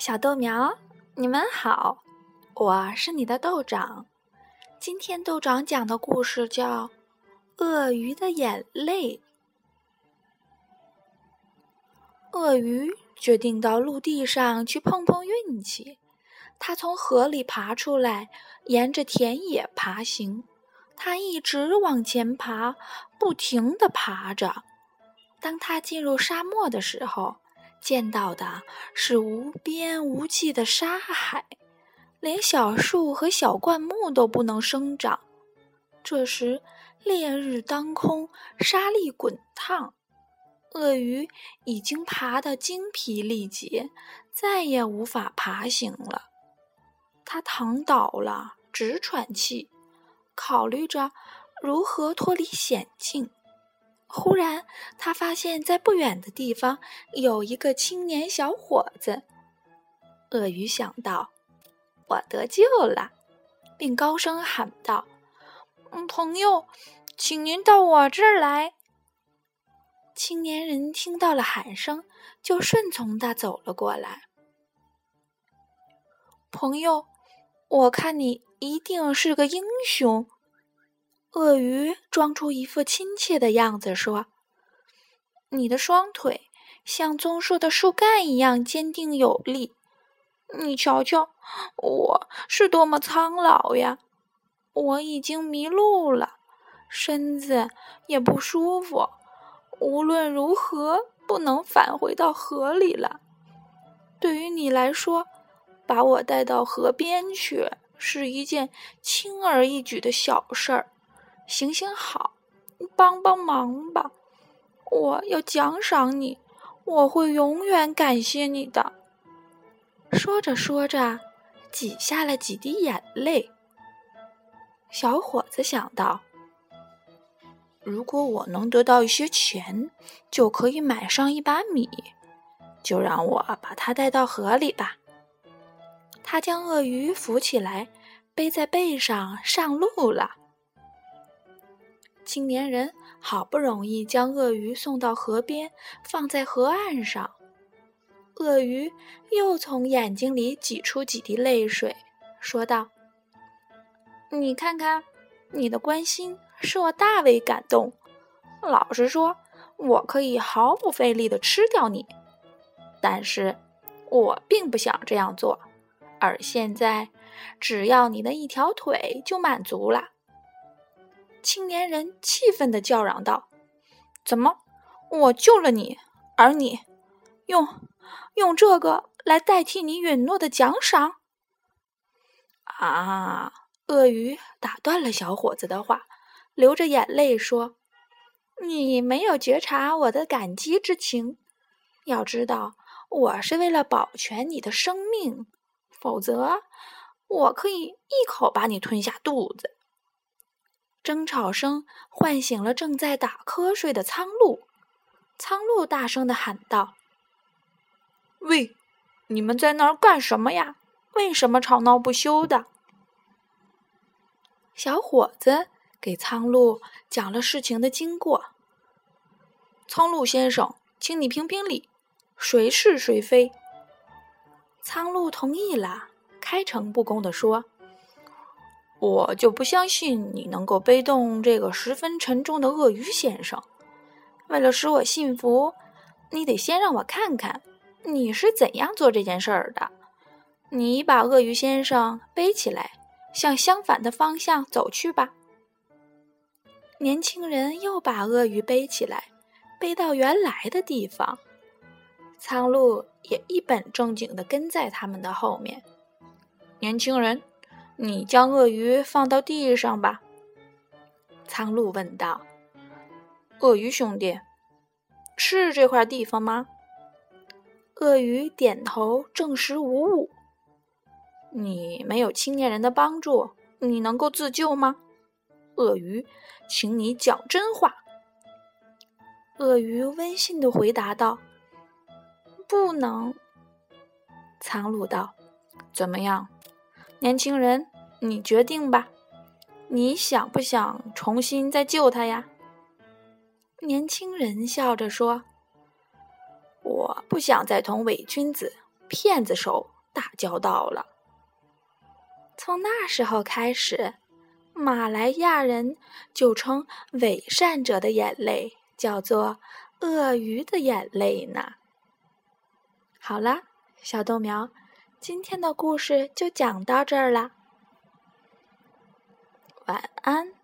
小豆苗，你们好，我是你的豆长。今天豆长讲的故事叫《鳄鱼的眼泪》。鳄鱼决定到陆地上去碰碰运气。它从河里爬出来，沿着田野爬行。它一直往前爬，不停地爬着。当它进入沙漠的时候，见到的是无边无际的沙海，连小树和小灌木都不能生长。这时，烈日当空，沙粒滚烫，鳄鱼已经爬得精疲力竭，再也无法爬行了。它躺倒了，直喘气，考虑着如何脱离险境。忽然，他发现，在不远的地方有一个青年小伙子。鳄鱼想到：“我得救了！”并高声喊道：“，朋友，请您到我这儿来。”青年人听到了喊声，就顺从的走了过来。朋友，我看你一定是个英雄。鳄鱼装出一副亲切的样子说：“你的双腿像棕树的树干一样坚定有力。你瞧瞧，我是多么苍老呀！我已经迷路了，身子也不舒服。无论如何，不能返回到河里了。对于你来说，把我带到河边去是一件轻而易举的小事儿。”行行好，帮帮忙吧！我要奖赏你，我会永远感谢你的。说着说着，挤下了几滴眼泪。小伙子想到：如果我能得到一些钱，就可以买上一把米。就让我把它带到河里吧。他将鳄鱼扶起来，背在背上上路了。青年人好不容易将鳄鱼送到河边，放在河岸上。鳄鱼又从眼睛里挤出几滴泪水，说道：“你看看，你的关心使我大为感动。老实说，我可以毫不费力的吃掉你，但是我并不想这样做。而现在，只要你的一条腿就满足了。”青年人气愤地叫嚷道：“怎么，我救了你，而你用用这个来代替你允诺的奖赏？”啊！鳄鱼打断了小伙子的话，流着眼泪说：“你没有觉察我的感激之情。要知道，我是为了保全你的生命，否则我可以一口把你吞下肚子。”争吵声唤醒了正在打瞌睡的苍鹭。苍鹭大声的喊道：“喂，你们在那儿干什么呀？为什么吵闹不休的？”小伙子给苍鹭讲了事情的经过。苍鹭先生，请你评评理，谁是谁非？苍鹭同意了，开诚布公的说。我就不相信你能够背动这个十分沉重的鳄鱼先生。为了使我信服，你得先让我看看你是怎样做这件事儿的。你把鳄鱼先生背起来，向相反的方向走去吧。年轻人又把鳄鱼背起来，背到原来的地方。苍鹭也一本正经地跟在他们的后面。年轻人。你将鳄鱼放到地上吧，苍鹭问道。鳄鱼兄弟，是这块地方吗？鳄鱼点头，证实无误。你没有青年人的帮助，你能够自救吗？鳄鱼，请你讲真话。鳄鱼温馨的回答道：“不能。”苍鹭道：“怎么样？”年轻人，你决定吧，你想不想重新再救他呀？年轻人笑着说：“我不想再同伪君子骗子手打交道了。从那时候开始，马来亚人就称伪善者的眼泪叫做鳄鱼的眼泪呢。好了，小豆苗，今天的故事就讲到这儿了，晚安。